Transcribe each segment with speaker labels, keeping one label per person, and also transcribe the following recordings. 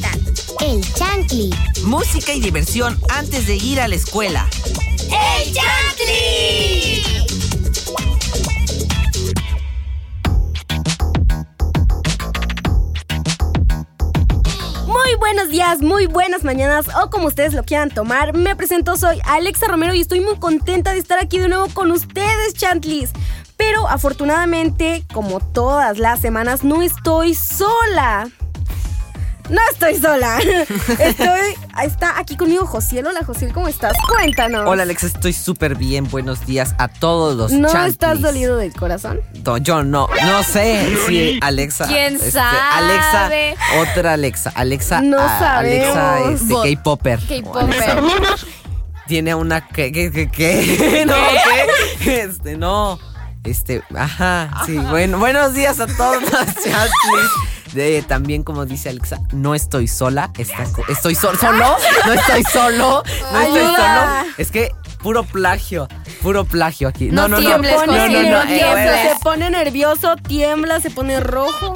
Speaker 1: presentan El Chantli.
Speaker 2: Música y diversión antes de ir a la escuela.
Speaker 1: ¡El Chantli!
Speaker 3: Muy buenos días, muy buenas mañanas o como ustedes lo quieran tomar. Me presento, soy Alexa Romero y estoy muy contenta de estar aquí de nuevo con ustedes, Chantlis. Pero afortunadamente, como todas las semanas, no estoy sola. No estoy sola. Estoy. Está aquí conmigo Josiel. Hola Josiel, ¿cómo estás? Cuéntanos.
Speaker 2: Hola Alexa, estoy súper bien. Buenos días a todos los
Speaker 3: ¿No
Speaker 2: chantlis.
Speaker 3: estás dolido del corazón?
Speaker 2: No, yo no, no sé si Alexa.
Speaker 4: ¿Quién
Speaker 2: este,
Speaker 4: sabe?
Speaker 2: Alexa, otra Alexa. Alexa,
Speaker 3: No
Speaker 2: ah, Alexa,
Speaker 3: sabemos.
Speaker 2: este,
Speaker 4: Bot.
Speaker 2: K-Popper.
Speaker 4: K-Popper.
Speaker 2: Tiene una que, que, que, que- no, ¿qué? Este, no. Este, ajá, sí. Bueno, buenos días a todos los chantlis. De, también como dice Alexa, no estoy sola, está estoy so- solo, no estoy solo, no estoy solo. Es que puro plagio, puro plagio aquí. No,
Speaker 4: No
Speaker 2: no, no.
Speaker 4: tiembles,
Speaker 2: no, no, no
Speaker 4: no,
Speaker 2: eh,
Speaker 3: se pone nervioso, tiembla, se pone rojo.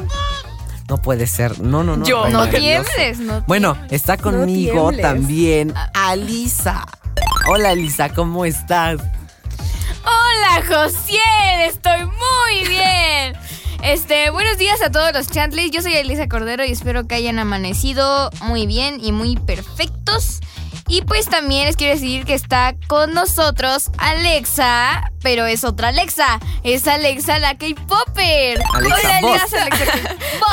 Speaker 2: no puede ser. No, no, no.
Speaker 4: Yo, no tiembles, no
Speaker 2: Bueno, está conmigo también Alisa. Hola Alisa, ¿cómo estás?
Speaker 4: Hola, Josiel, estoy muy bien. Este, buenos días a todos los Chantlis. Yo soy Elisa Cordero y espero que hayan amanecido muy bien y muy perfectos. Y pues también les quiero decir que está con nosotros Alexa, pero es otra Alexa. Es Alexa la K-Popper. Hola,
Speaker 2: voz.
Speaker 4: Alexa,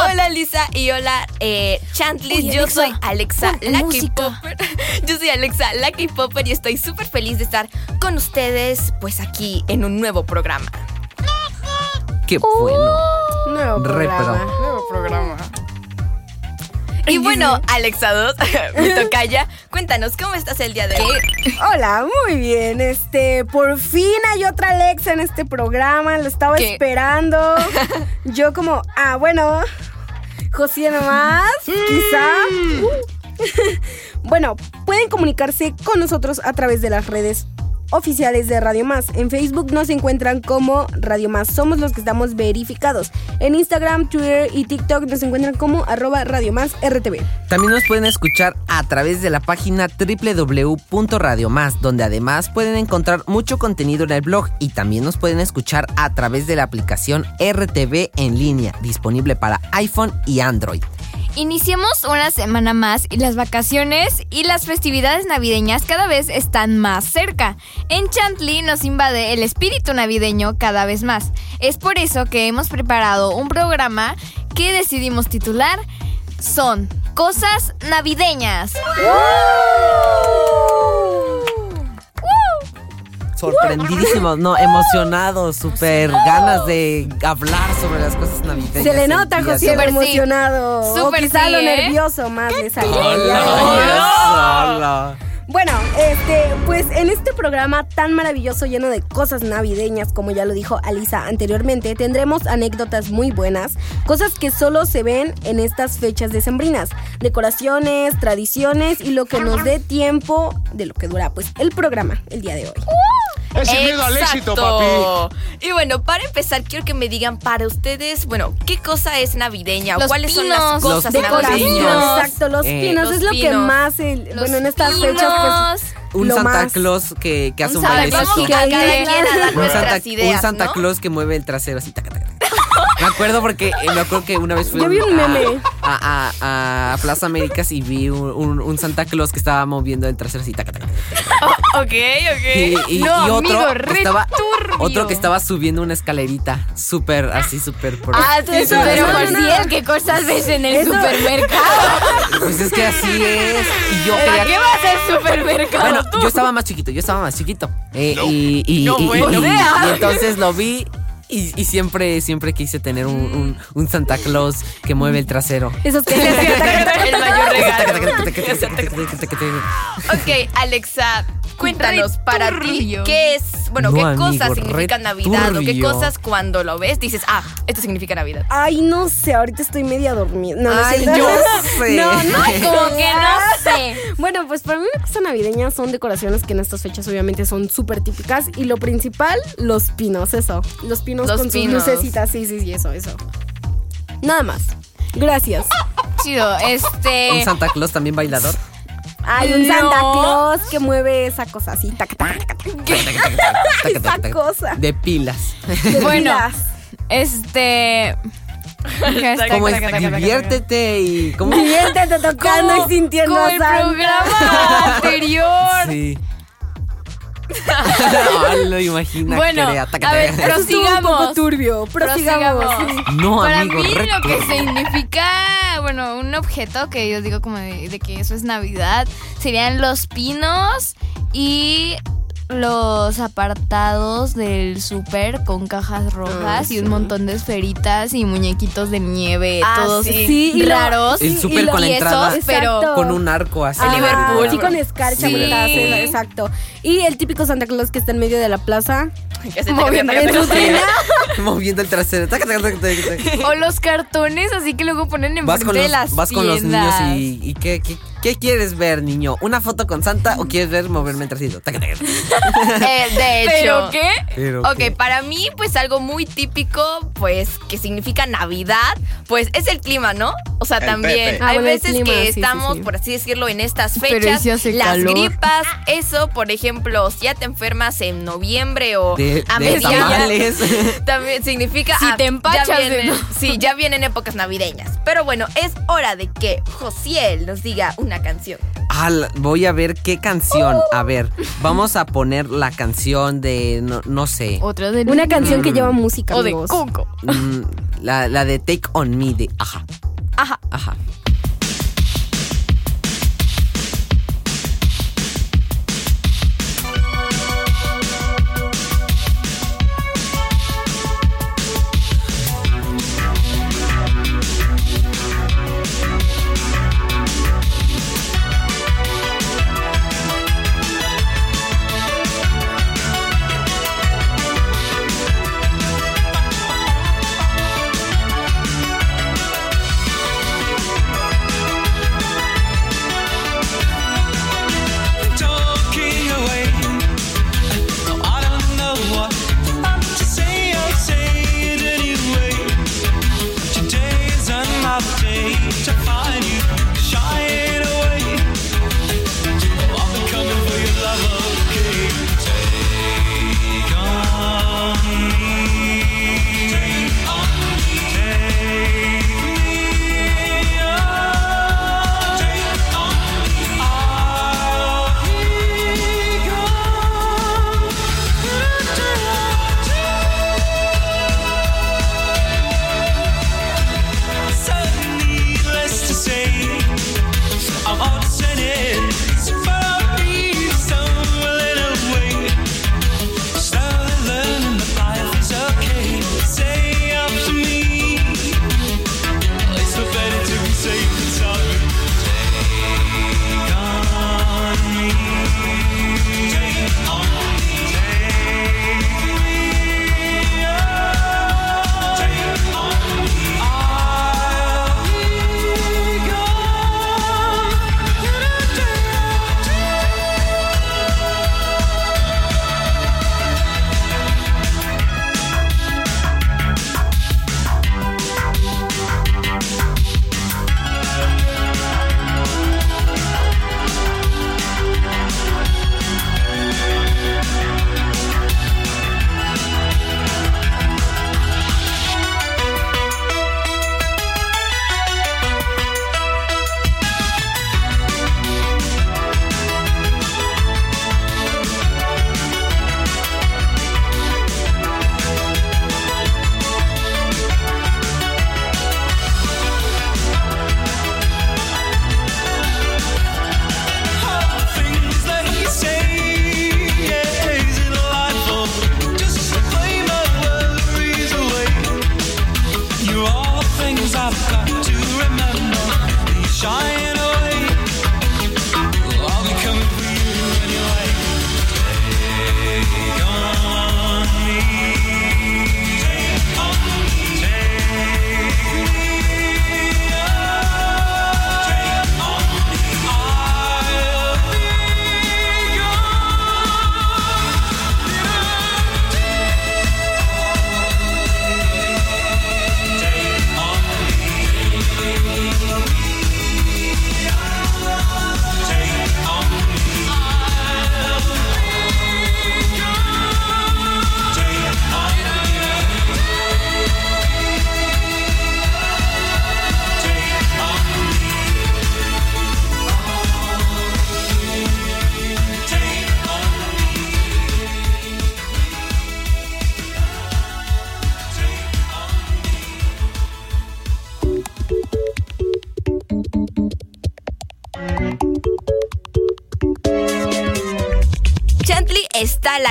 Speaker 5: Hola Lisa y hola eh, yo
Speaker 4: Alexa,
Speaker 5: soy Alexa, la. K-Popper. Yo soy Alexa, la K-Popper y estoy súper feliz de estar con ustedes pues aquí en un nuevo programa.
Speaker 2: Qué bueno.
Speaker 3: Nuevo
Speaker 2: Re,
Speaker 3: programa.
Speaker 4: Nuevo programa.
Speaker 5: Y bueno, Alexa 2, mi tocaya, cuéntanos, ¿cómo estás el día de hoy?
Speaker 3: Hola, muy bien. Este, por fin hay otra Alexa en este programa. Lo estaba
Speaker 4: ¿Qué?
Speaker 3: esperando. Yo como, ah, bueno, José nomás, quizá. Uh. bueno, pueden comunicarse con nosotros a través de las redes oficiales de Radio Más. En Facebook nos encuentran como Radio Más. Somos los que estamos verificados. En Instagram, Twitter y TikTok nos encuentran como arroba Radio Más RTV.
Speaker 2: También nos pueden escuchar a través de la página www.radiomás, donde además pueden encontrar mucho contenido en el blog y también nos pueden escuchar a través de la aplicación RTV en línea, disponible para iPhone y Android.
Speaker 4: Iniciamos una semana más y las vacaciones y las festividades navideñas cada vez están más cerca. En Chantley nos invade el espíritu navideño cada vez más. Es por eso que hemos preparado un programa que decidimos titular Son Cosas Navideñas.
Speaker 2: Sorprendidísimos, no, emocionados, súper ganas de hablar sobre las cosas navideñas.
Speaker 3: Se le nota, José.
Speaker 4: Súper sí.
Speaker 3: emocionado.
Speaker 4: Súper
Speaker 3: o quizá
Speaker 4: sí,
Speaker 3: lo
Speaker 4: ¿eh?
Speaker 3: nervioso más le.
Speaker 2: Hola, hola.
Speaker 3: Bueno, este, pues en este programa tan maravilloso lleno de cosas navideñas, como ya lo dijo Alisa anteriormente, tendremos anécdotas muy buenas, cosas que solo se ven en estas fechas decembrinas, decoraciones, tradiciones y lo que nos dé tiempo de lo que dura pues el programa el día de hoy.
Speaker 6: Es el miedo al éxito, papi.
Speaker 5: Y bueno, para empezar, quiero que me digan para ustedes, bueno, ¿qué cosa es navideña?
Speaker 4: Los
Speaker 5: ¿O cuáles son las cosas
Speaker 2: Los
Speaker 5: navideñas?
Speaker 3: exacto, los
Speaker 2: Eh,
Speaker 3: pinos
Speaker 5: los
Speaker 3: es lo que más, el-
Speaker 4: Los
Speaker 3: bueno, en estas
Speaker 4: pinos.
Speaker 3: fechas pues
Speaker 2: Un
Speaker 3: lo
Speaker 2: Santa
Speaker 3: más-
Speaker 2: Claus que, que hace un, bailecito. Un Santa,
Speaker 5: ideas,
Speaker 2: un Santa
Speaker 5: ¿no?
Speaker 2: Claus que mueve el trasero así. taca, taca, taca. Me acuerdo porque eh, me acuerdo que una vez fui
Speaker 3: Yo vi un
Speaker 2: a-
Speaker 3: meme.
Speaker 2: A, a- a Plaza Américas y vi un, un- un Santa Claus que estaba moviendo el trasero así. taca, taca, taca.
Speaker 5: Ok,
Speaker 2: Y,
Speaker 5: ok.
Speaker 2: y-
Speaker 4: No,
Speaker 2: y otro,
Speaker 4: amigo,
Speaker 2: que estaba, otro que estaba subiendo una escalerita. Súper, así, súper. pro.
Speaker 4: Ah, sí,
Speaker 3: Eso,
Speaker 4: pero
Speaker 3: eso,
Speaker 4: Josiel, ¿qué cosas ves en el
Speaker 3: Eso-
Speaker 4: supermercado?
Speaker 2: Pues es que así es. Y yo
Speaker 4: ¿Para
Speaker 2: quería
Speaker 4: qué vas al supermercado?
Speaker 2: Bueno, yo estaba más chiquito, yo estaba más chiquito. Eh, y, y-
Speaker 5: No,
Speaker 2: y-
Speaker 5: bueno.
Speaker 2: y- y entonces lo vi y, y siempre, siempre quise tener un, un- un Santa Claus que mueve el trasero.
Speaker 3: esos que
Speaker 5: El mayor regalo.
Speaker 2: Ok,
Speaker 5: Ok, Alexa, cuéntanos para ti qué es, bueno,
Speaker 2: No,
Speaker 5: qué
Speaker 2: amigo,
Speaker 5: cosas
Speaker 2: re
Speaker 5: significa Navidad o qué cosas cuando lo ves dices, ah, esto significa Navidad.
Speaker 3: Ay, no sé, ahorita estoy media dormida. No, no
Speaker 2: Ay,
Speaker 3: sé.
Speaker 2: yo sé.
Speaker 3: No, no,
Speaker 4: Como que no sé.
Speaker 3: Bueno, pues para mí una cosa navideña son decoraciones que en estas fechas obviamente son súper típicas y lo principal, los pinos, eso. Los pinos
Speaker 5: Los
Speaker 3: con
Speaker 5: pinos.
Speaker 3: sus lucecitas, sí, sí, sí, eso, eso. Nada más. Gracias.
Speaker 4: chido. Este.
Speaker 2: Un Santa Claus también bailador.
Speaker 3: Hay un
Speaker 4: No.
Speaker 3: Santa Claus que mueve esa cosa así. Esa cosa.
Speaker 2: De pilas.
Speaker 3: de
Speaker 4: Bueno.
Speaker 3: pilas.
Speaker 4: Este.
Speaker 2: Como es, diviértete y como
Speaker 3: Diviértete tocando y sintiendo
Speaker 4: como el programa anterior.
Speaker 2: Sí. No, lo imagina.
Speaker 4: Bueno,
Speaker 2: crea, taca,
Speaker 4: a ver,
Speaker 3: estuvo un
Speaker 4: Prosigamos.
Speaker 3: poco turbio. Prosigamos.
Speaker 4: Prosigamos.
Speaker 2: No,
Speaker 4: Para
Speaker 2: amigo,
Speaker 4: mí lo
Speaker 2: reto.
Speaker 4: que significa, bueno, un objeto que yo digo como de, de que eso es Navidad, serían los pinos y los apartados del súper con cajas rojas y un montón de esferitas y muñequitos de nieve,
Speaker 5: Ah,
Speaker 4: todos
Speaker 5: sí.
Speaker 3: Sí,
Speaker 4: raros.
Speaker 2: El súper con la
Speaker 4: y
Speaker 2: entrada.
Speaker 4: esos, pero.
Speaker 2: Con un arco así.
Speaker 3: Ajá,
Speaker 5: Liverpool.
Speaker 3: Sí, con escarcha, exacto. Y el típico Santa Claus que está en medio de la plaza.
Speaker 4: Moviendo
Speaker 3: trina.
Speaker 2: Moviendo el trasero.
Speaker 4: O los cartones así que luego ponen en
Speaker 2: Vas, con
Speaker 4: de
Speaker 2: los,
Speaker 4: las
Speaker 2: vas con los niños y, y ¿qué, qué, qué quieres ver, niño? ¿Una foto con Santa o quieres ver moverme el.
Speaker 5: Eh, de hecho.
Speaker 4: ¿Pero qué?
Speaker 2: Pero
Speaker 5: Ok,
Speaker 2: qué.
Speaker 5: para mí, pues algo muy típico, pues que significa Navidad, pues es el clima, ¿no? O sea,
Speaker 6: El
Speaker 5: también
Speaker 6: Pepe.
Speaker 3: Ah,
Speaker 5: hay veces
Speaker 3: clima,
Speaker 5: que
Speaker 3: sí,
Speaker 5: estamos,
Speaker 3: sí.
Speaker 5: por así decirlo, en estas
Speaker 4: Pero ¿y
Speaker 5: fechas, las
Speaker 4: calor?
Speaker 5: gripas, eso, por ejemplo, si ya te enfermas en noviembre o
Speaker 2: De,
Speaker 5: a mediados, también significa
Speaker 4: Si
Speaker 5: ah,
Speaker 4: te empachas
Speaker 5: ya
Speaker 4: de-
Speaker 5: vienen, sí, ya vienen épocas navideñas. Pero bueno, es hora de que Josiel nos diga una canción.
Speaker 2: Ah, voy a ver qué canción. A ver, vamos a poner la canción de, no, no sé,
Speaker 4: Otra de
Speaker 3: Una canción que lleva música,
Speaker 4: o de. Coco.
Speaker 2: mm, la, la de Take On Me de.
Speaker 5: Ajá.
Speaker 2: Ajá.
Speaker 7: talking to find you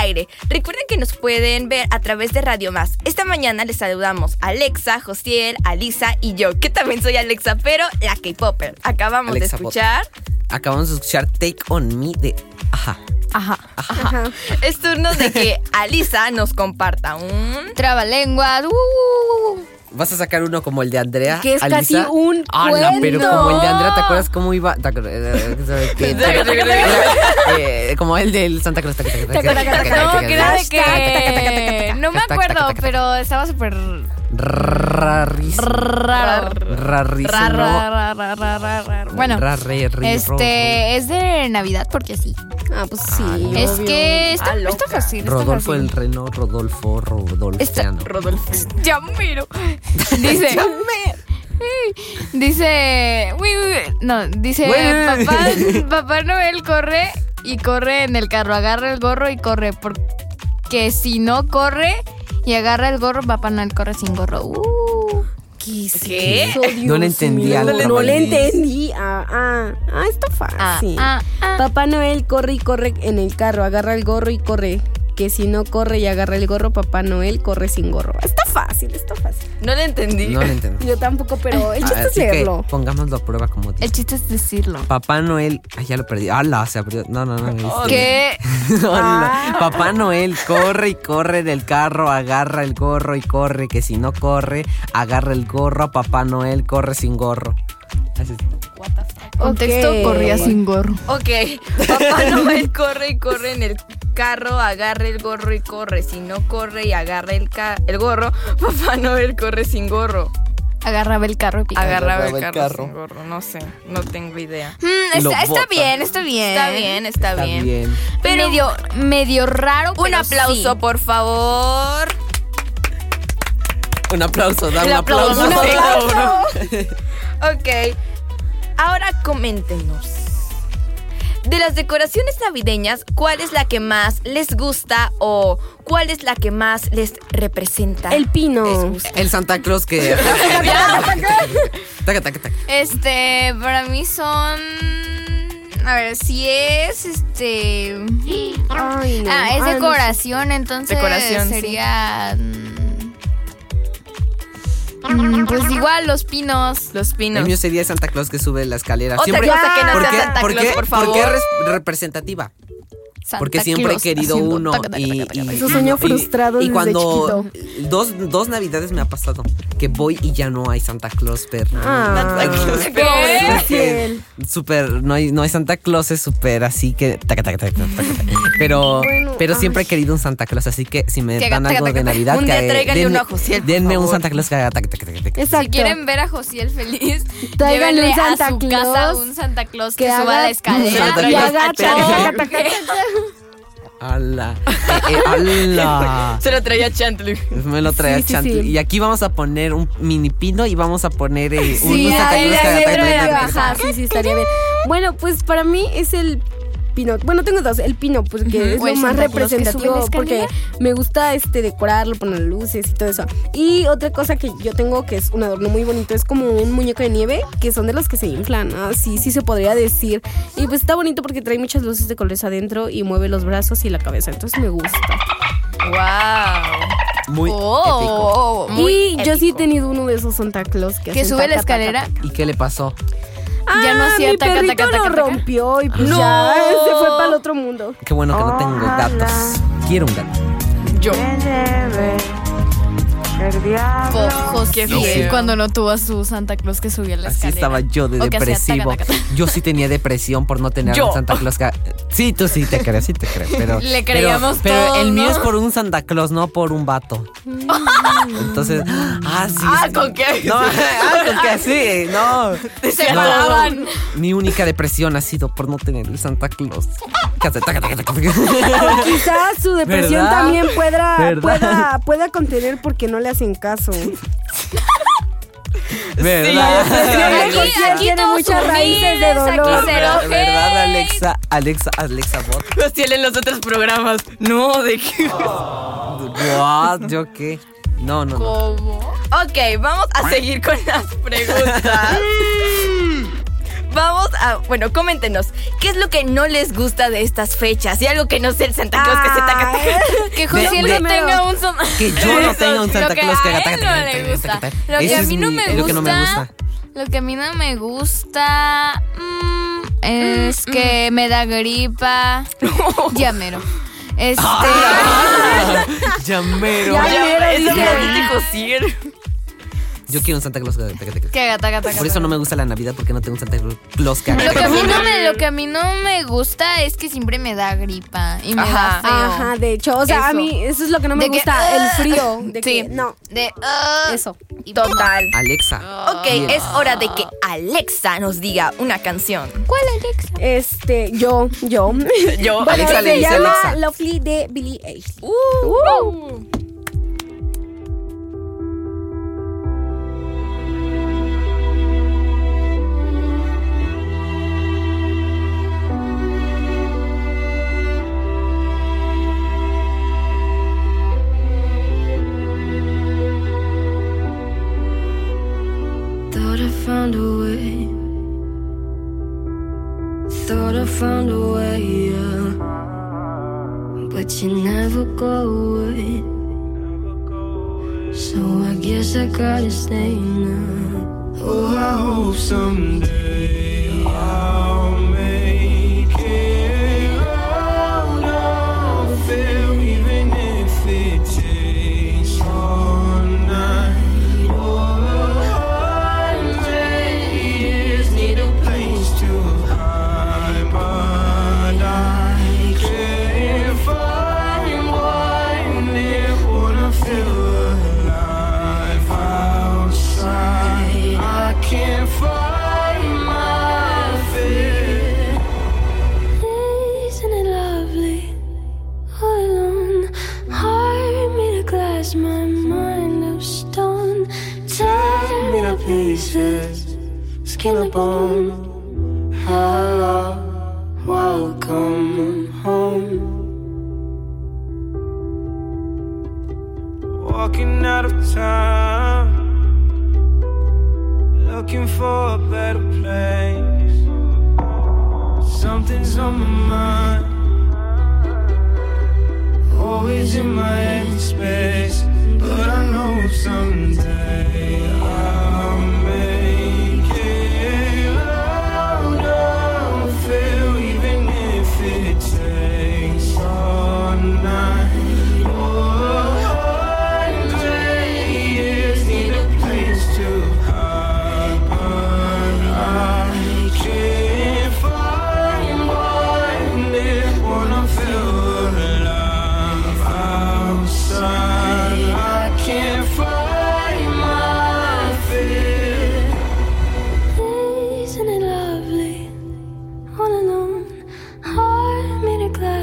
Speaker 5: aire. Recuerden que nos pueden ver a través de Radio Más. Esta mañana les saludamos a Alexa, Josiel, Alisa y yo, que también soy Alexa, pero la K-Popper. Acabamos
Speaker 2: Alexa
Speaker 5: de escuchar.
Speaker 2: Acabamos de escuchar Take On Me de... Ajá.
Speaker 4: Ajá.
Speaker 3: Ajá.
Speaker 5: Es turno de que Alisa nos comparta un...
Speaker 4: Trabalenguas. Uh.
Speaker 2: Vas a sacar uno como el de Andrea.
Speaker 3: Que es casi un
Speaker 2: ¡Hala! pero
Speaker 3: cuento.
Speaker 2: como el de Andrea, ¿te acuerdas cómo iba? ¿Te acuerdas? Eh, que- eh, Como el del Santa Cruz.
Speaker 4: No, que. No me acuerdo, pero estaba súper
Speaker 2: Rarísimo. Rarísimo.
Speaker 4: Bueno, este es de Navidad porque sí.
Speaker 3: Ah, pues sí.
Speaker 4: Es que está,
Speaker 5: Ah,
Speaker 4: está fácil. está
Speaker 2: Rodolfo
Speaker 4: fácil.
Speaker 2: el Reno, Rodolfo, Rodolfo.
Speaker 4: Está-
Speaker 5: Rodolfo.
Speaker 4: Ya miro. Dice. dice. No, dice. Papá, Papá Noel corre y corre en el carro. Agarra el gorro y corre. Porque si no corre y agarra el gorro, Papá Noel corre sin gorro. Uh.
Speaker 3: ¿Qué?
Speaker 2: No le entendí
Speaker 3: mío?
Speaker 2: al
Speaker 3: No le entendí. Ah, ah, ah, está fácil.
Speaker 4: Ah, ah.
Speaker 3: Papá Noel corre y corre en el carro, agarra el gorro y corre. Que si no corre y agarra el gorro, Papá Noel corre sin gorro. Está fácil, está fácil.
Speaker 5: No le entendí.
Speaker 2: No le entendí.
Speaker 3: Yo tampoco, pero el chiste es
Speaker 2: Así que
Speaker 3: leerlo.
Speaker 2: pongámoslo a prueba como dice.
Speaker 4: El chiste es decirlo.
Speaker 2: Papá Noel. Ay, ya lo perdí. ¡Hala! Se abrió. No, no, no. este-
Speaker 4: ¿Qué?
Speaker 2: Hola. Papá Noel corre y corre del carro, agarra el gorro y corre. Que si no corre, agarra el gorro. Papá Noel corre sin gorro. Así es.
Speaker 4: Contexto
Speaker 3: Ok.
Speaker 4: corría sin gorro.
Speaker 5: Ok, Papá Noel corre y corre en el carro, agarra el gorro y corre. Si no corre y agarra el, ca- el gorro, Papá Noel corre sin gorro.
Speaker 4: Agarraba el carro y picaba.
Speaker 5: Agarraba el
Speaker 2: Agarraba el
Speaker 5: carro,
Speaker 2: carro.
Speaker 5: sin gorro, no sé, no tengo idea.
Speaker 4: Mm, está, está bien, está bien.
Speaker 5: Está bien, está,
Speaker 2: Está
Speaker 5: bien.
Speaker 2: bien.
Speaker 5: Pero
Speaker 4: medio, medio raro.
Speaker 5: un
Speaker 4: pero
Speaker 5: aplauso,
Speaker 4: sí.
Speaker 5: por favor.
Speaker 2: Un aplauso, da un aplauso.
Speaker 5: aplauso. Ok, ahora coméntenos. De las decoraciones navideñas, ¿cuál es la que más les gusta o cuál es la que más les representa?
Speaker 3: El pino.
Speaker 5: Les gusta.
Speaker 2: El Santa Claus que. Taca, taca, taca.
Speaker 4: Este, para mí son. A ver, si es este.
Speaker 3: Ay, no.
Speaker 4: Ah, es decoración, entonces
Speaker 5: Decoración,
Speaker 4: sería. Mm, Pues igual los pinos.
Speaker 5: Los
Speaker 2: El
Speaker 5: pinos.
Speaker 2: mío sería Santa Claus que sube la escalera.
Speaker 5: Otra
Speaker 2: Siempre,
Speaker 5: cosa que no
Speaker 2: ¿por
Speaker 5: sea
Speaker 2: qué?
Speaker 5: Santa
Speaker 2: ¿Por qué?
Speaker 5: por
Speaker 2: ¿Por
Speaker 5: favor.
Speaker 2: qué res- representativa?
Speaker 4: Santa
Speaker 2: Porque siempre he
Speaker 4: Claus
Speaker 2: querido
Speaker 4: haciendo
Speaker 2: uno
Speaker 4: taca, taca,
Speaker 2: y,
Speaker 4: taca,
Speaker 2: y-
Speaker 3: Su
Speaker 2: y-
Speaker 3: sueño
Speaker 2: y-
Speaker 3: frustrado
Speaker 2: y
Speaker 3: desde
Speaker 2: cuando
Speaker 3: chiquito.
Speaker 2: dos, dos navidades me ha pasado que voy y ya no hay Santa Claus pero
Speaker 3: Ah,
Speaker 5: Santa Claus, pero-
Speaker 2: no hay no hay Santa Claus es súper así que taca, taca, taca, taca, taca. pero
Speaker 3: Bueno,
Speaker 2: pero
Speaker 3: ay.
Speaker 2: siempre he querido un Santa Claus así que si me
Speaker 4: Taca,
Speaker 2: dan
Speaker 4: taca,
Speaker 2: algo
Speaker 4: taca,
Speaker 2: de. Navidad
Speaker 5: Un día
Speaker 2: que
Speaker 5: tráiganle
Speaker 2: denme,
Speaker 5: uno a Josiel,
Speaker 2: denme un. Santa Claus que haga taca, taca, taca, taca.
Speaker 3: Exacto.
Speaker 4: Si quieren ver a Josiel feliz,
Speaker 3: Tráiganle un
Speaker 4: a su
Speaker 3: Claus
Speaker 4: casa un Santa Claus que,
Speaker 3: que
Speaker 4: suba
Speaker 3: haga-
Speaker 4: la escalera.
Speaker 2: ¡Hala! Eh, eh, ¡Hala!
Speaker 5: Se lo traía Chantley.
Speaker 2: Me lo traía
Speaker 3: Sí, sí,
Speaker 2: Chantley.
Speaker 3: sí.
Speaker 2: Y aquí vamos a poner un mini pino y vamos a poner eh, un
Speaker 3: Sí, ahí estaría bien. Bueno, pues para mí es el pino. Bueno, tengo dos. El pino, pues que es
Speaker 4: O
Speaker 3: lo
Speaker 4: el
Speaker 3: más representativo porque
Speaker 4: escalera.
Speaker 3: me gusta este decorarlo, poner luces y todo eso. Y otra cosa que yo tengo que es un adorno muy bonito es como un muñeco de nieve que son de los que se inflan. Ah, sí, sí se podría decir. Y pues está bonito porque trae muchas luces de colores adentro y mueve los brazos y la cabeza. Entonces me gusta.
Speaker 5: Wow.
Speaker 2: Muy épico.
Speaker 4: Oh,
Speaker 5: Muy
Speaker 3: y yo sí he
Speaker 5: épico.
Speaker 3: tenido uno de esos Santa Claus que,
Speaker 4: que sube la
Speaker 3: taca, taca,
Speaker 4: escalera.
Speaker 2: ¿Y qué le pasó?
Speaker 4: Ya no
Speaker 3: Ah,
Speaker 4: hacía
Speaker 3: mi
Speaker 4: taca,
Speaker 3: perrito
Speaker 4: taca, taca,
Speaker 3: lo
Speaker 4: taca.
Speaker 3: rompió y pues
Speaker 5: No.
Speaker 3: ya se fue para el otro mundo.
Speaker 2: Qué bueno que no tengo gatos. Quiero un gato.
Speaker 5: Yo.
Speaker 4: José
Speaker 5: Qué feo.
Speaker 4: cuando no tuvo a su Santa Claus que subía la
Speaker 2: Así
Speaker 4: escalera.
Speaker 2: estaba yo de depresivo.
Speaker 4: taca, taca, taca.
Speaker 2: Yo sí tenía depresión por no tener un Santa Claus. que- Sí, tú sí te crees, sí te creo. Pero,
Speaker 4: Le
Speaker 2: pero-
Speaker 4: creíamos
Speaker 2: Pero,
Speaker 4: todos,
Speaker 2: el mío
Speaker 4: ¿no?
Speaker 2: es por un Santa Claus, no por un vato. Entonces, ah, sí.
Speaker 5: Ah. ¿con qué?
Speaker 2: No, ah, con que sí, no.
Speaker 4: Se separaban.
Speaker 2: Mi única depresión ha sido por no tener el Santa Claus.
Speaker 3: Quizás su depresión
Speaker 2: ¿Verdad?
Speaker 3: también pueda,
Speaker 2: ¿Verdad?
Speaker 3: pueda, pueda contener porque no le hacen caso.
Speaker 2: ¿Verdad?
Speaker 3: Aquí-
Speaker 4: Aquí, aquí
Speaker 3: tiene muchas raíces de
Speaker 4: aquí
Speaker 3: dolor.
Speaker 4: cero
Speaker 2: ¿Verdad, ¿Verdad,
Speaker 4: hate.
Speaker 2: Alexa? Alexa, Alexa Bot.
Speaker 5: Josiel en los otros programas. No, de qué.
Speaker 2: What? ¿Yo qué? No, no, no.
Speaker 4: ¿Cómo?
Speaker 5: Ok, vamos a seguir con las preguntas.
Speaker 8: Vamos a, bueno, coméntenos, ¿qué es lo que no les gusta de estas fechas? Y algo que no sea el Santa Claus que se taca, taca.
Speaker 4: Que José no tenga un son-
Speaker 2: Que yo no tenga un Santa Claus que taca,
Speaker 4: no le gusta. Lo que a
Speaker 2: es
Speaker 4: mí no me gusta. Lo que a mí no me gusta mm, es que me da gripa. Llamero. Este.
Speaker 2: Llamero.
Speaker 3: Ya mero,
Speaker 8: Eso
Speaker 3: dice.
Speaker 8: me dijo Cier.
Speaker 2: Yo quiero un Santa Claus que haga taca, taca.
Speaker 4: que haga, taca, taca,
Speaker 2: Por eso
Speaker 4: taca.
Speaker 2: no me gusta la Navidad porque no tengo un Santa Claus que haga
Speaker 4: Lo que, a mí no me, lo que a mí no me gusta es que siempre me da gripa y me
Speaker 8: Ajá.
Speaker 4: da feo.
Speaker 3: Ajá, de hecho, o sea, a mí eso es lo que no me
Speaker 4: De que,
Speaker 3: gusta, el frío. De
Speaker 8: sí.
Speaker 3: que, no,
Speaker 4: De,
Speaker 3: eso.
Speaker 8: Total.
Speaker 2: Alexa.
Speaker 8: Ok, es hora de que Alexa nos diga una canción.
Speaker 4: ¿Cuál Alexa?
Speaker 3: Este, yo, yo.
Speaker 8: Yo,
Speaker 3: Bueno,
Speaker 2: Alexa le
Speaker 3: se
Speaker 2: dice
Speaker 3: llama
Speaker 2: Alexa.
Speaker 3: Lovely de Billie Eilish.
Speaker 8: Uh.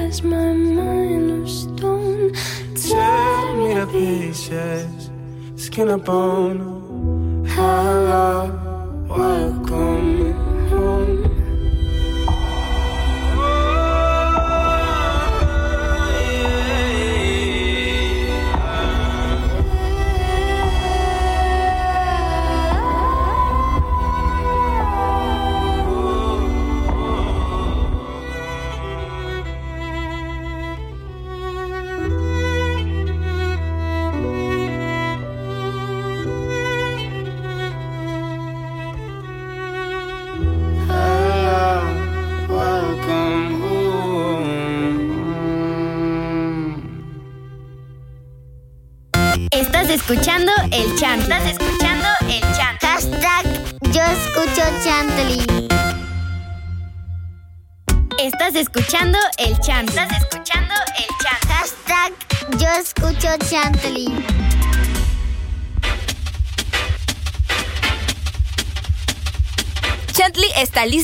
Speaker 1: Glass, my mind of stone. Tear me to pieces, skin and bone. Hello,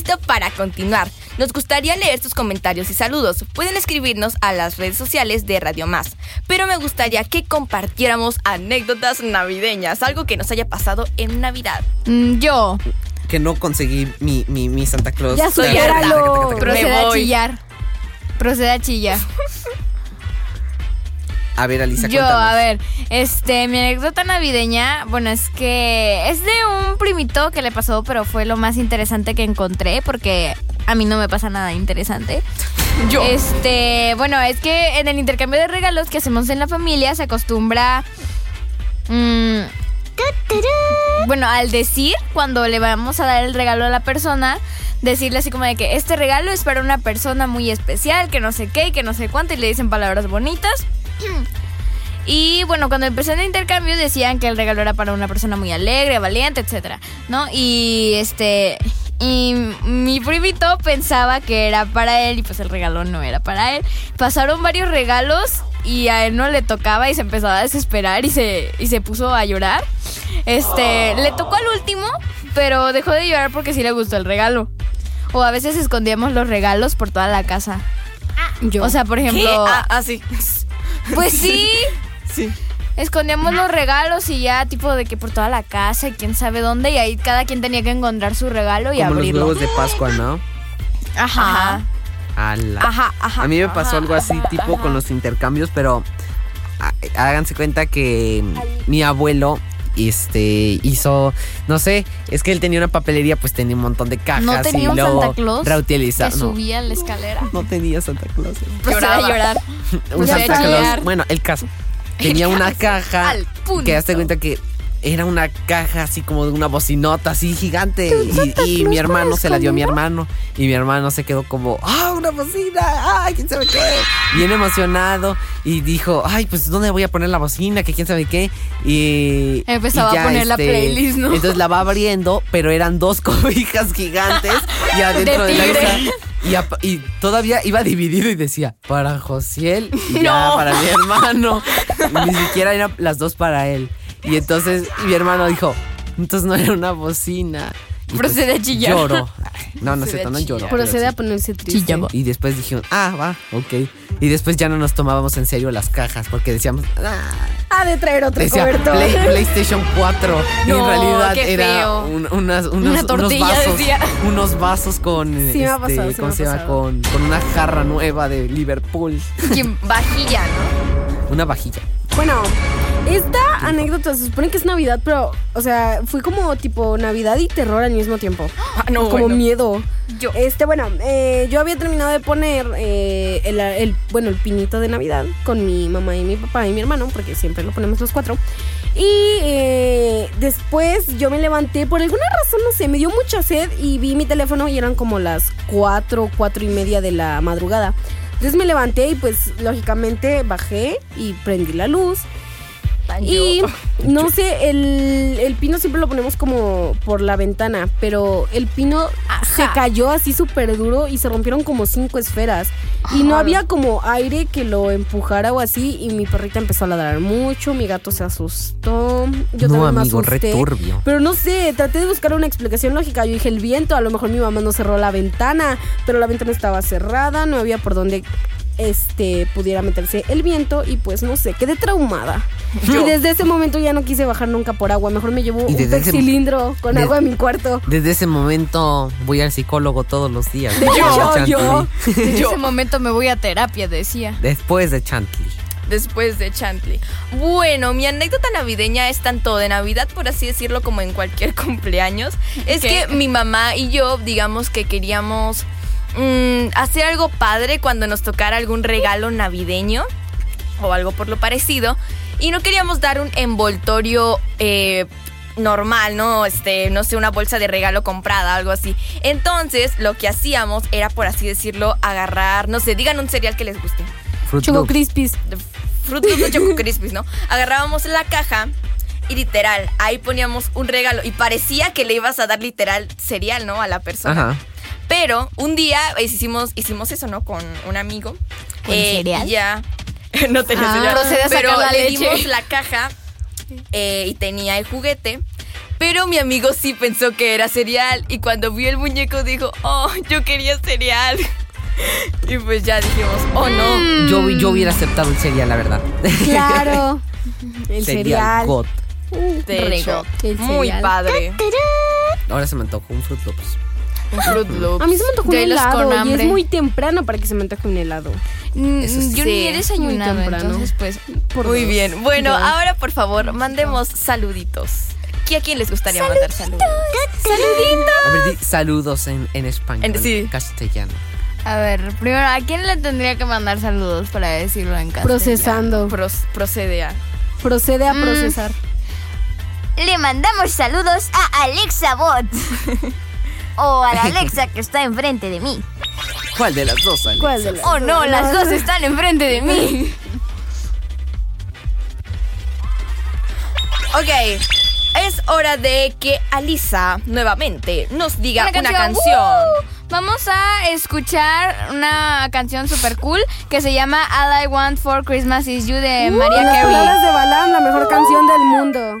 Speaker 8: listo para continuar. Nos gustaría leer sus comentarios y saludos. Pueden escribirnos a las redes sociales de Radio Más. Pero me gustaría que compartiéramos anécdotas navideñas, algo que nos haya pasado en Navidad.
Speaker 4: Mm, yo.
Speaker 2: Que no conseguí mi, mi, mi Santa Claus.
Speaker 3: Ya
Speaker 2: taca.
Speaker 4: Proceda a chillar. Proceda a chillar.
Speaker 2: A ver, Alisa,
Speaker 4: Yo,
Speaker 2: cuéntanos.
Speaker 4: a ver, este, mi anécdota navideña, bueno, es que es de un primito que le pasó, pero fue lo más interesante que encontré, porque a mí no me pasa nada interesante.
Speaker 5: Yo.
Speaker 4: Este, bueno, es que en el intercambio de regalos que hacemos en la familia se acostumbra. mm, bueno, al decir, cuando le vamos a dar el regalo a la persona, decirle así como de que este regalo es para una persona muy especial, que no sé qué, y que no sé cuánto, y le dicen palabras bonitas. Y bueno, cuando empecé el intercambio decían que el regalo era para una persona muy alegre, valiente, etcétera, ¿no? Y este y mi primito pensaba que era para él y pues el regalo no era para él. Pasaron varios regalos y a él no le tocaba y se empezó a desesperar y se y se puso a llorar. Este, le tocó al último, pero dejó de llorar porque sí le gustó el regalo. O a veces escondíamos los regalos por toda la casa.
Speaker 3: Yo.
Speaker 4: O sea, por ejemplo,
Speaker 5: Ah, ah, sí.
Speaker 4: Pues sí.
Speaker 2: Sí.
Speaker 4: Escondíamos los regalos y ya tipo de que por toda la casa y quién sabe dónde y ahí cada quien tenía que encontrar su regalo y
Speaker 2: Como los
Speaker 4: abrirlo.
Speaker 2: huevos de Pascua, ¿no?
Speaker 4: Ajá.
Speaker 2: Ala.
Speaker 5: Ajá, ajá.
Speaker 2: A mí me pasó algo así, tipo con los intercambios, pero há- háganse cuenta que mi abuelo este hizo, no sé, es que él tenía una papelería, pues tenía un montón de cajas
Speaker 4: ¿No tenía
Speaker 2: y
Speaker 4: un
Speaker 2: luego
Speaker 4: Santa Claus
Speaker 2: reutilizar.
Speaker 4: que
Speaker 2: No,
Speaker 4: subía la escalera.
Speaker 2: no tenía Santa Claus.
Speaker 4: Procede a llorar.
Speaker 2: Un Santa. Claus. Bueno, el caso. Tenía una caja
Speaker 5: al punto.
Speaker 2: que hazte cuenta que era una caja así como de una bocinota así gigante. Y, y mi hermano se la dio a mi hermano. Y mi hermano se quedó como ah una bocina. Ay quién sabe qué bien emocionado. Y dijo ay pues dónde voy a poner la bocina que quién sabe qué y
Speaker 4: Empezaba
Speaker 2: y
Speaker 4: a poner la playlist, ¿no?
Speaker 2: entonces la va abriendo pero eran dos cobijas gigantes. Y adentro de,
Speaker 4: De
Speaker 2: la esa- y, y todavía iba dividido y decía para Josiel y ya
Speaker 5: No.
Speaker 2: para mi hermano ni siquiera eran las dos para él y entonces mi hermano dijo, entonces no era una bocina. Y pues
Speaker 4: Procede a chillar.
Speaker 2: Lloró. Ay, No, no
Speaker 5: a
Speaker 2: no pero
Speaker 3: Procede a ponerse triste.
Speaker 2: Y después dijeron, ah, va, ok. Y después ya no nos tomábamos en serio las cajas porque decíamos, ah,
Speaker 3: Ha de traer otro
Speaker 2: decía
Speaker 3: cobertor.
Speaker 2: Play- PlayStation 4. y en
Speaker 5: No,
Speaker 2: realidad
Speaker 5: qué
Speaker 2: era
Speaker 5: feo.
Speaker 2: un- unas- unos,
Speaker 4: Una
Speaker 2: unos
Speaker 4: tortilla,
Speaker 2: vasos.
Speaker 4: decía.
Speaker 2: Unos vasos con,
Speaker 3: Sí me ha
Speaker 2: este,
Speaker 3: pasado, sí
Speaker 2: ¿cómo
Speaker 3: me ha
Speaker 2: se llama?
Speaker 3: pasado.
Speaker 2: Con, con una jarra nueva de Liverpool.
Speaker 5: ¿Quién? Vajilla, ¿no?
Speaker 2: Una vajilla.
Speaker 3: Bueno, esta anécdota se supone que es Navidad, pero, o sea, fue como tipo Navidad y terror al mismo tiempo.
Speaker 5: Ah, no,
Speaker 3: como
Speaker 5: bueno.
Speaker 3: miedo.
Speaker 5: Yo.
Speaker 3: Este, bueno, eh, yo había terminado de poner eh, el, el- bueno, el pinito de Navidad con mi mamá y mi papá y mi hermano, porque siempre lo ponemos los cuatro. Y eh, después yo me levanté, por alguna razón, no sé, me dio mucha sed y vi mi teléfono y eran como las cuatro, cuatro y media de la madrugada. Entonces me levanté y pues lógicamente bajé y prendí la luz. Y no sé, el, el pino siempre lo ponemos como por la ventana, pero el pino se cayó así súper duro y se rompieron como cinco esferas. Y no había como aire que lo empujara o así. Y mi perrita empezó a ladrar mucho, mi gato se asustó. Yo
Speaker 2: no,
Speaker 3: también me
Speaker 2: amigo,
Speaker 3: asusté.
Speaker 2: returbio.
Speaker 3: Pero no sé, traté de buscar una explicación lógica. Yo dije el viento, a lo mejor mi mamá no cerró la ventana, pero la ventana estaba cerrada, no había por dónde este pudiera meterse el viento y pues no sé, quedé traumada. Y desde ese momento ya no quise bajar nunca por agua, mejor me llevo un
Speaker 2: desde ese-
Speaker 3: cilindro con agua en mi cuarto.
Speaker 2: Desde ese momento voy al psicólogo todos los días. Chantilly.
Speaker 3: yo.
Speaker 4: En ese momento me voy a terapia, decía.
Speaker 2: Después de Chantley.
Speaker 5: Después de Chantley. Bueno, mi anécdota navideña es tanto de Navidad, por así decirlo, como en cualquier cumpleaños. Es
Speaker 4: ¿Qué?
Speaker 5: que mi mamá y yo, digamos que queríamos mm, hacer algo padre cuando nos tocara algún regalo navideño o algo por lo parecido. Y no queríamos dar un envoltorio eh, normal, ¿no? Este, no sé, una bolsa de regalo comprada, algo así. Entonces, lo que hacíamos era, por así decirlo, agarrar, no sé, digan un cereal que les guste.
Speaker 2: Fruit
Speaker 3: Choco. Crispies.
Speaker 5: de Fruit Loops o Choco Crispies, ¿no? Agarrábamos la caja y literal, ahí poníamos un regalo y parecía que le ibas a dar literal cereal, ¿no? A la persona.
Speaker 2: Ajá.
Speaker 5: Pero un día pues, hicimos, hicimos eso, ¿no? Con un amigo.
Speaker 4: ¿Con
Speaker 5: Eh,
Speaker 4: cereal?
Speaker 5: y ya. no tenía
Speaker 4: Ah,
Speaker 5: cereal.
Speaker 4: procede a sacar
Speaker 5: pero
Speaker 4: la
Speaker 5: le
Speaker 4: leche.
Speaker 5: dimos la caja eh, y tenía el juguete. Pero mi amigo sí pensó que era cereal. Y cuando vio el muñeco dijo, oh, yo quería cereal. y pues ya dijimos, oh no.
Speaker 2: Yo, yo hubiera aceptado el cereal, la verdad.
Speaker 3: Claro. El cereal.
Speaker 2: God.
Speaker 5: De hecho,
Speaker 3: El
Speaker 5: muy
Speaker 3: cereal.
Speaker 5: padre.
Speaker 2: Ahora se me antojó un Fruit Loops.
Speaker 5: Un Fruit Loops.
Speaker 3: A mí se me antojó un helado
Speaker 4: con
Speaker 3: y es muy temprano para que se me antoje un helado.
Speaker 4: Mm,
Speaker 2: Eso sí.
Speaker 4: Yo ni he desayunado,
Speaker 3: muy temprano.
Speaker 4: entonces pues...
Speaker 3: Por
Speaker 5: Muy
Speaker 3: dos.
Speaker 5: bien. Bueno,
Speaker 3: Dos.
Speaker 5: ahora por favor, mandemos saluditos. ¿Y a quién les gustaría mandar saludos?
Speaker 2: A ver, di saludos en, en español.
Speaker 5: En- sí.
Speaker 2: Castellano.
Speaker 4: A ver, primero, ¿a quién le tendría que mandar saludos para decirlo en casa?
Speaker 3: Procesando.
Speaker 5: Procede a.
Speaker 3: Procede a
Speaker 4: Mm.
Speaker 3: procesar.
Speaker 1: Le mandamos saludos a Alexa Bot. o a la Alexa que está enfrente de mí.
Speaker 2: ¿Cuál de las dos, Alex?
Speaker 3: ¿Cuál de las
Speaker 4: Oh no, las dos están enfrente de mí.
Speaker 5: Ok, es hora de que Alisa nuevamente nos diga una canción.
Speaker 4: ¡Woo! Vamos a escuchar una canción super cool que se llama All I Want for Christmas Is You de Mariah
Speaker 3: Las
Speaker 4: Carey.
Speaker 3: palabras de Balam, la mejor canción del mundo.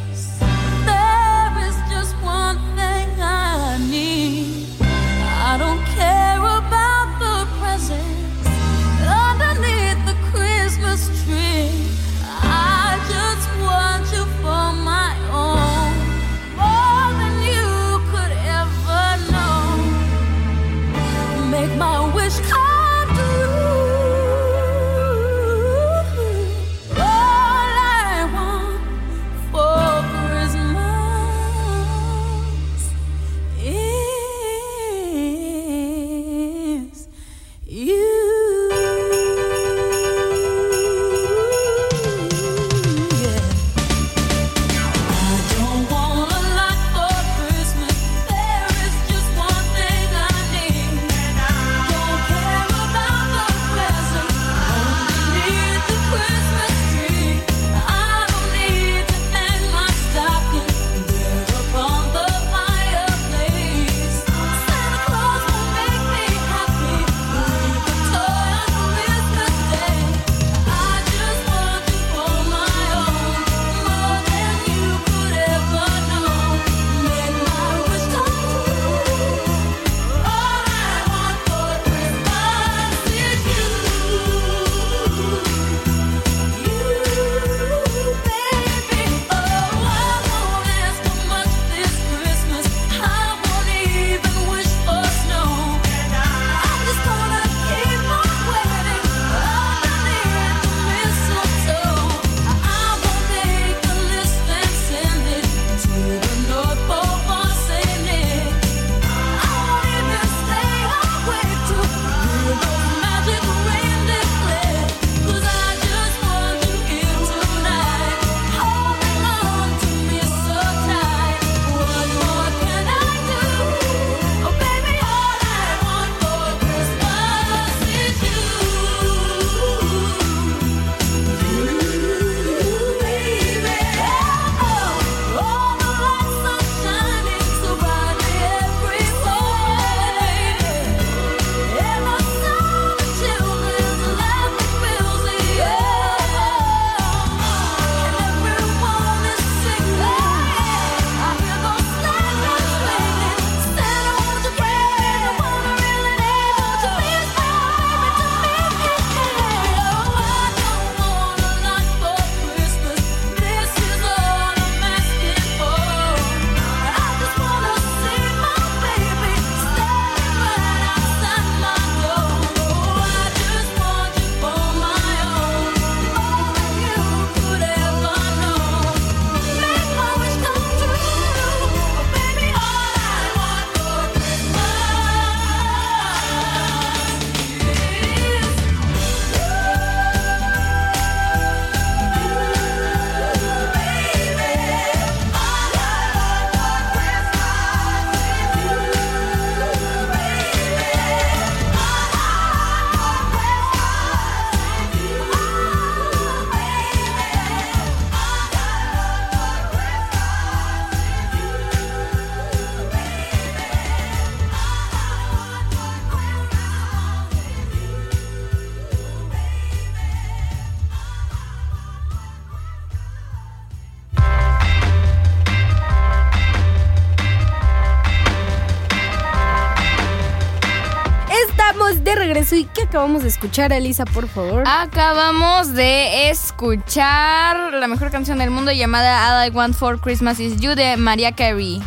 Speaker 3: Regreso y ¿qué acabamos de escuchar, Elisa, por favor?
Speaker 4: Acabamos de escuchar la mejor canción del mundo llamada All I Want for Christmas Is You de Mariah Carey.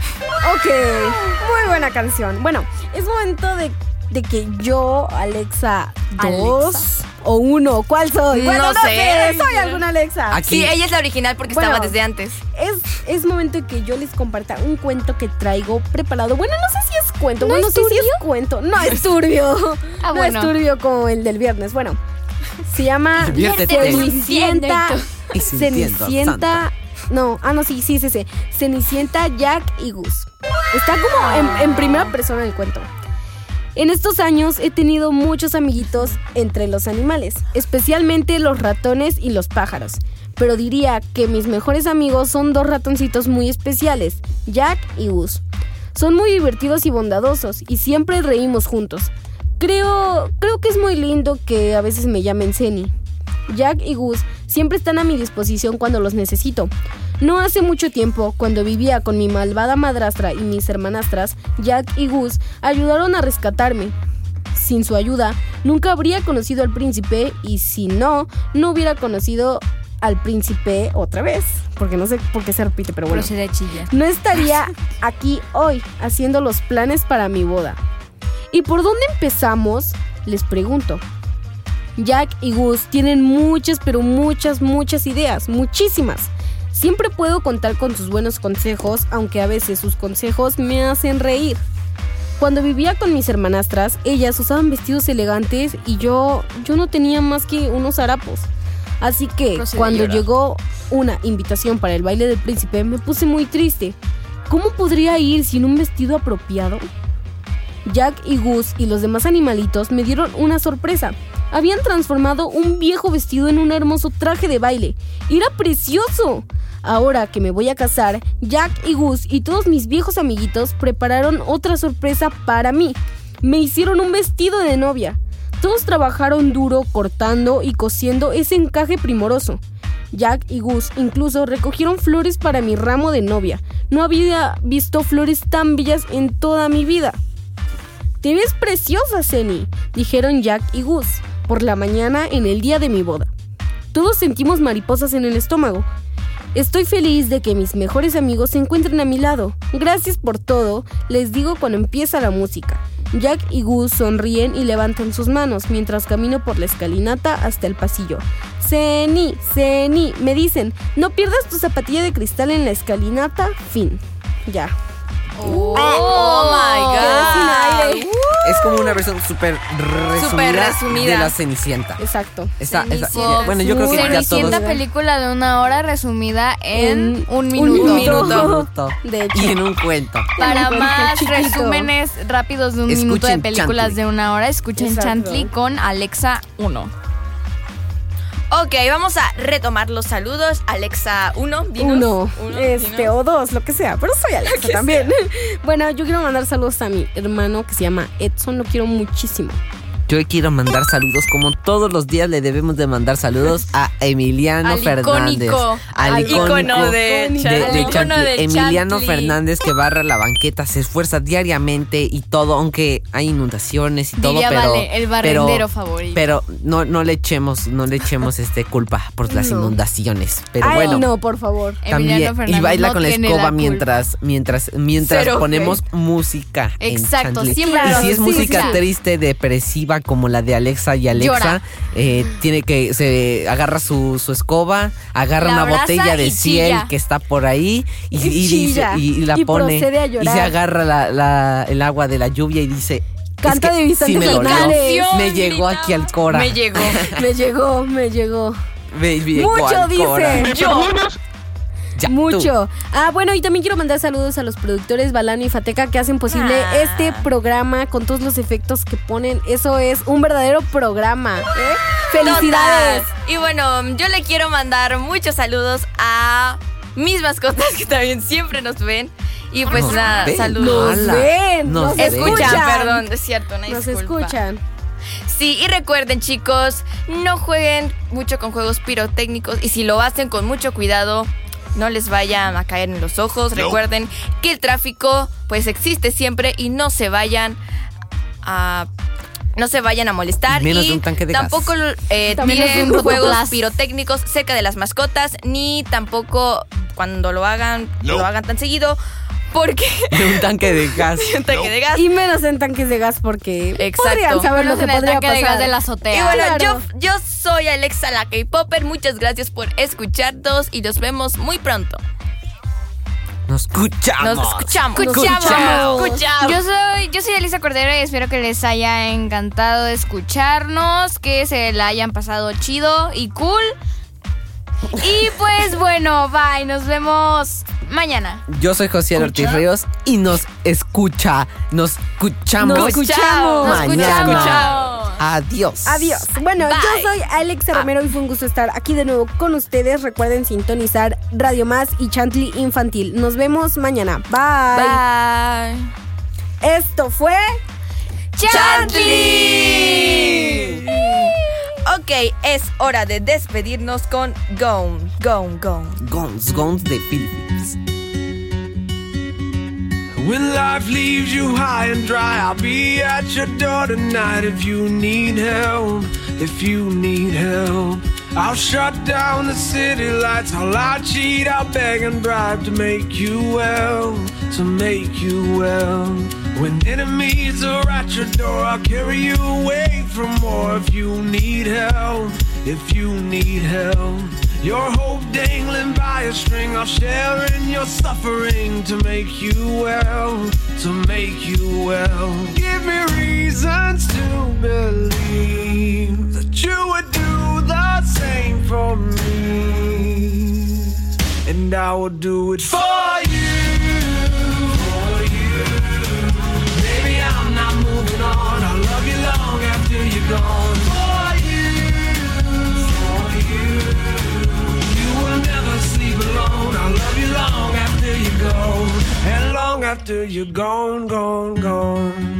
Speaker 3: Ok, muy buena canción. Bueno, es momento de, de que yo, Alexa 2 o 1, ¿cuál soy?
Speaker 5: No
Speaker 3: Bueno, no,
Speaker 5: sé.
Speaker 3: sé. soy alguna Alexa.
Speaker 2: Aquí.
Speaker 5: Sí, ella es la original porque
Speaker 3: Bueno.
Speaker 5: estaba desde antes.
Speaker 3: Es, es momento de que yo les comparta un cuento que traigo preparado. Bueno, no sé si es cuento. bueno, sí, sí es cuento. No es turbio.
Speaker 4: Ah,
Speaker 3: no
Speaker 4: bueno.
Speaker 3: es turbio como el del viernes. Bueno, se llama. Cenicienta. Cenicienta. No, ah, no, sí, sí, sí, sí. Cenicienta, Jack y Gus. Está como en, en primera persona el cuento. En estos años he tenido muchos amiguitos entre los animales, especialmente los ratones y los pájaros. Pero diría que mis mejores amigos son dos ratoncitos muy especiales, Jack y Gus. Son muy divertidos y bondadosos y siempre reímos juntos. Creo, creo que es muy lindo que a veces me llamen Ceni. Jack y Gus siempre están a mi disposición cuando los necesito. No hace mucho tiempo, cuando vivía con mi malvada madrastra y mis hermanastras, Jack y Gus ayudaron a rescatarme. Sin su ayuda, nunca habría conocido al príncipe y si no, no hubiera conocido al príncipe otra vez. Porque no sé por qué se repite, pero bueno.
Speaker 4: Procede a chillar.
Speaker 3: No estaría aquí hoy haciendo los planes para mi boda. ¿Y por dónde empezamos? Les pregunto. Jack y Gus tienen muchas, pero muchas, muchas ideas, muchísimas. Siempre puedo contar con sus buenos consejos, aunque a veces sus consejos me hacen reír. Cuando vivía con mis hermanastras, ellas usaban vestidos elegantes y yo, yo no tenía más que unos harapos. Así que
Speaker 4: Procede
Speaker 3: cuando llegó una invitación para el baile del príncipe, me puse muy triste. ¿Cómo podría ir sin un vestido apropiado? Jack y Gus y los demás animalitos me dieron una sorpresa. Habían transformado un viejo vestido en un hermoso traje de baile. ¡Era precioso! Ahora que me voy a casar, Jack y Gus y todos mis viejos amiguitos prepararon otra sorpresa para mí. Me hicieron un vestido de novia. Todos trabajaron duro cortando y cosiendo ese encaje primoroso. Jack y Gus incluso recogieron flores para mi ramo de novia. No había visto flores tan bellas en toda mi vida. Te ves preciosa, Ceni, dijeron Jack y Gus por la mañana en el día de mi boda. Todos sentimos mariposas en el estómago. Estoy feliz de que mis mejores amigos se encuentren a mi lado. Gracias por todo, les digo cuando empieza la música. Jack y Gus sonríen y levantan sus manos mientras camino por la escalinata hasta el pasillo. Ceni, Ceni, me dicen, no pierdas tu zapatilla de cristal en la escalinata. Fin. Ya.
Speaker 5: Oh, my
Speaker 3: Quedé sin
Speaker 5: god.
Speaker 2: Es como una versión súper resumida,
Speaker 5: resumida.
Speaker 2: de la Cenicienta.
Speaker 3: Exacto.
Speaker 2: Esa- esa-
Speaker 4: Cenicienta.
Speaker 2: bueno, yo creo que ya todos...
Speaker 4: Cenicienta película de una hora resumida en,
Speaker 3: En
Speaker 4: un
Speaker 3: un
Speaker 4: minuto.
Speaker 3: minuto.
Speaker 2: Un minuto.
Speaker 3: De hecho.
Speaker 2: Y en un cuento.
Speaker 4: Para
Speaker 3: Un
Speaker 4: más
Speaker 3: chiquito.
Speaker 4: resúmenes rápidos de un
Speaker 2: Escuchen
Speaker 4: minuto de películas
Speaker 2: Chantley.
Speaker 4: de una hora, escuchen
Speaker 3: Exacto.
Speaker 4: Chantley con Alexa 1.
Speaker 5: Ok, vamos a retomar los saludos. Alexa 1, dinos.
Speaker 3: Uno,
Speaker 5: Uno,
Speaker 3: este,
Speaker 5: dinos.
Speaker 3: o dos, lo que sea, pero soy Alexa también. bueno, yo quiero mandar saludos a mi hermano que se llama Edson, lo quiero muchísimo.
Speaker 2: Yo quiero mandar saludos, como todos los días le debemos de mandar saludos a Emiliano
Speaker 4: Al
Speaker 2: Fernández.
Speaker 4: icónico.
Speaker 2: Al
Speaker 5: ícono de,
Speaker 2: de, de
Speaker 5: de
Speaker 2: Emiliano
Speaker 5: Chantley.
Speaker 2: Fernández que barra la banqueta, se esfuerza diariamente y todo, aunque hay inundaciones y todo, pero
Speaker 4: Vale, el barrendero
Speaker 2: pero,
Speaker 4: favorito.
Speaker 2: pero no, no le echemos, no le echemos este culpa por las
Speaker 3: No.
Speaker 2: inundaciones. Pero
Speaker 3: Ay,
Speaker 2: bueno,
Speaker 3: no, por favor.
Speaker 2: también
Speaker 4: Emiliano Fernández
Speaker 2: y baila
Speaker 4: no
Speaker 2: con la escoba mientras mientras mientras
Speaker 5: Cero
Speaker 2: ponemos música en
Speaker 4: Exacto,
Speaker 2: Chantley.
Speaker 4: siempre
Speaker 2: y si es
Speaker 3: sí,
Speaker 2: música
Speaker 3: sí.
Speaker 2: triste depresiva como la de Alexa y Alexa eh, tiene que se agarra su, su escoba agarra
Speaker 4: La
Speaker 2: una botella de ciel
Speaker 4: chilla.
Speaker 2: que está por ahí y,
Speaker 3: Y
Speaker 2: y dice y, y la
Speaker 3: Y
Speaker 2: pone
Speaker 3: procede a
Speaker 2: y se agarra la- la- el agua de la lluvia y dice
Speaker 3: Canta
Speaker 2: es que
Speaker 3: de Vicente
Speaker 2: sí me dolió. Me llegó aquí al cora
Speaker 5: Me llegó.
Speaker 3: Me llegó, me llegó.
Speaker 2: Me llegó
Speaker 3: Mucho
Speaker 2: al cora.
Speaker 3: dice.
Speaker 5: Yo.
Speaker 2: Ya, tú.
Speaker 3: Mucho. Ah, bueno, y también quiero mandar saludos a los productores Balano y Fateca que hacen posible
Speaker 5: Ah.
Speaker 3: este programa con todos los efectos que ponen. Eso es un verdadero programa. ¿eh? ¡Felicidades!
Speaker 5: Total. Y bueno, yo le quiero mandar muchos saludos a mis mascotas que también siempre nos ven. Y pues
Speaker 2: Nos
Speaker 5: nada,
Speaker 2: ven.
Speaker 5: saludos.
Speaker 3: Nos ven,
Speaker 2: Nos ven.
Speaker 5: Escuchan,
Speaker 3: escuchan.
Speaker 5: perdón, es cierto, una
Speaker 3: Nos
Speaker 5: disculpa.
Speaker 3: escuchan.
Speaker 5: Sí, y recuerden chicos, no jueguen mucho con juegos pirotécnicos y si lo hacen con mucho cuidado, no les vayan a caer en los ojos. Recuerden que el tráfico pues existe siempre y no se vayan a No se vayan a molestar
Speaker 2: Y menos
Speaker 5: y
Speaker 2: de un tanque de
Speaker 5: tampoco eh, tiren juegos pirotécnicos cerca de las mascotas ni tampoco cuando lo hagan lo hagan tan seguido porque
Speaker 2: De un tanque de gas.
Speaker 5: un tanque de gas.
Speaker 3: Y menos en tanques de gas porque
Speaker 5: Exacto.
Speaker 3: podrían saber lo
Speaker 4: Menos
Speaker 3: que
Speaker 4: en el
Speaker 3: podría
Speaker 4: tanque de gas
Speaker 3: pasar.
Speaker 4: de la
Speaker 5: Y
Speaker 4: azotea.
Speaker 5: bueno,
Speaker 3: Claro.
Speaker 5: yo, yo soy Alexa la K-Popper. Muchas gracias por escucharnos y nos vemos muy pronto.
Speaker 2: Nos escuchamos.
Speaker 5: Nos escuchamos.
Speaker 3: escuchamos.
Speaker 5: Escuchamos.
Speaker 4: Yo soy, yo soy Elisa Cordero y espero que les haya encantado escucharnos, que se la hayan pasado chido y cool. Y pues bueno, bye, nos vemos mañana.
Speaker 2: Yo soy José Ortiz Ríos y nos escucha. Nos escuchamos.
Speaker 3: Nos escuchamos.
Speaker 4: Nos
Speaker 2: mañana.
Speaker 4: escuchamos.
Speaker 2: Adiós.
Speaker 3: Adiós. Bueno,
Speaker 5: Bye.
Speaker 3: yo soy Alexa Romero y fue un gusto estar aquí de nuevo con ustedes. Recuerden sintonizar Radio Más y Chantley Infantil. Nos vemos mañana. Bye.
Speaker 5: Bye.
Speaker 3: Esto fue
Speaker 5: Chantley. Ok, es hora de despedirnos con Gone, Gone, Gone.
Speaker 2: Guns, Guns de Philips.
Speaker 8: When life leaves you high and dry, I'll be at your door tonight if you need help. If you need help, I'll shut down the city lights. I'll lie, cheat, I'll beg and bribe to make you well, to make you well. When enemies are at your door, I'll carry you away from more if you need help. If you need help. Your hope dangling by a string, I'll share in your suffering to make you well, to make you well. Give me reasons to believe that you would do the same for me, and I will do it for gone. For you. For you. You will never sleep alone. I'll love you long after you go. And long after you're gone, gone, gone.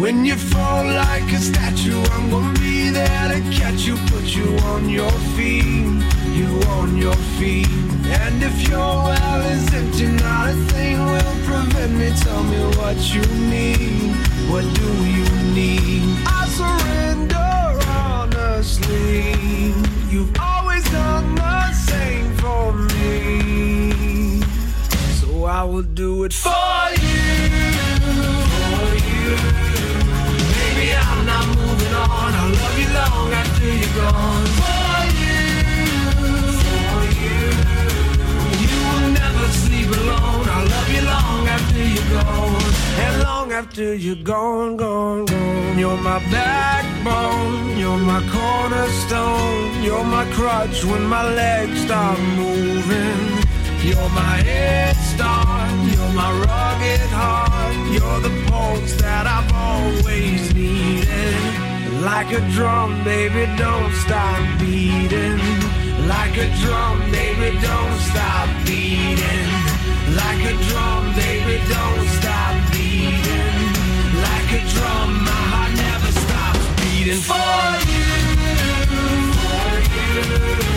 Speaker 8: When you fall like a statue, I'm gonna be there to catch you, put you on your feet, you on your feet. And if your well is empty, not a thing will prevent me. Tell me what you need, what do you need? I surrender honestly. You've always done the same for me, so I will do it for you. For you. Baby, I'm not moving on. I'll love you long after you're gone. For you, for you. You will never sleep alone. I'll love you long after you're gone. After you're gone, gone, gone. You're my backbone. You're my cornerstone. You're my crutch when my legs stop moving. You're my head start, you're my rugged heart, you're the pulse that I've always needed. Like a drum, baby, don't stop beating. Like a drum, baby, don't stop beating. Like a drum, baby, don't stop a drum, my heart never stops beating for you. For you.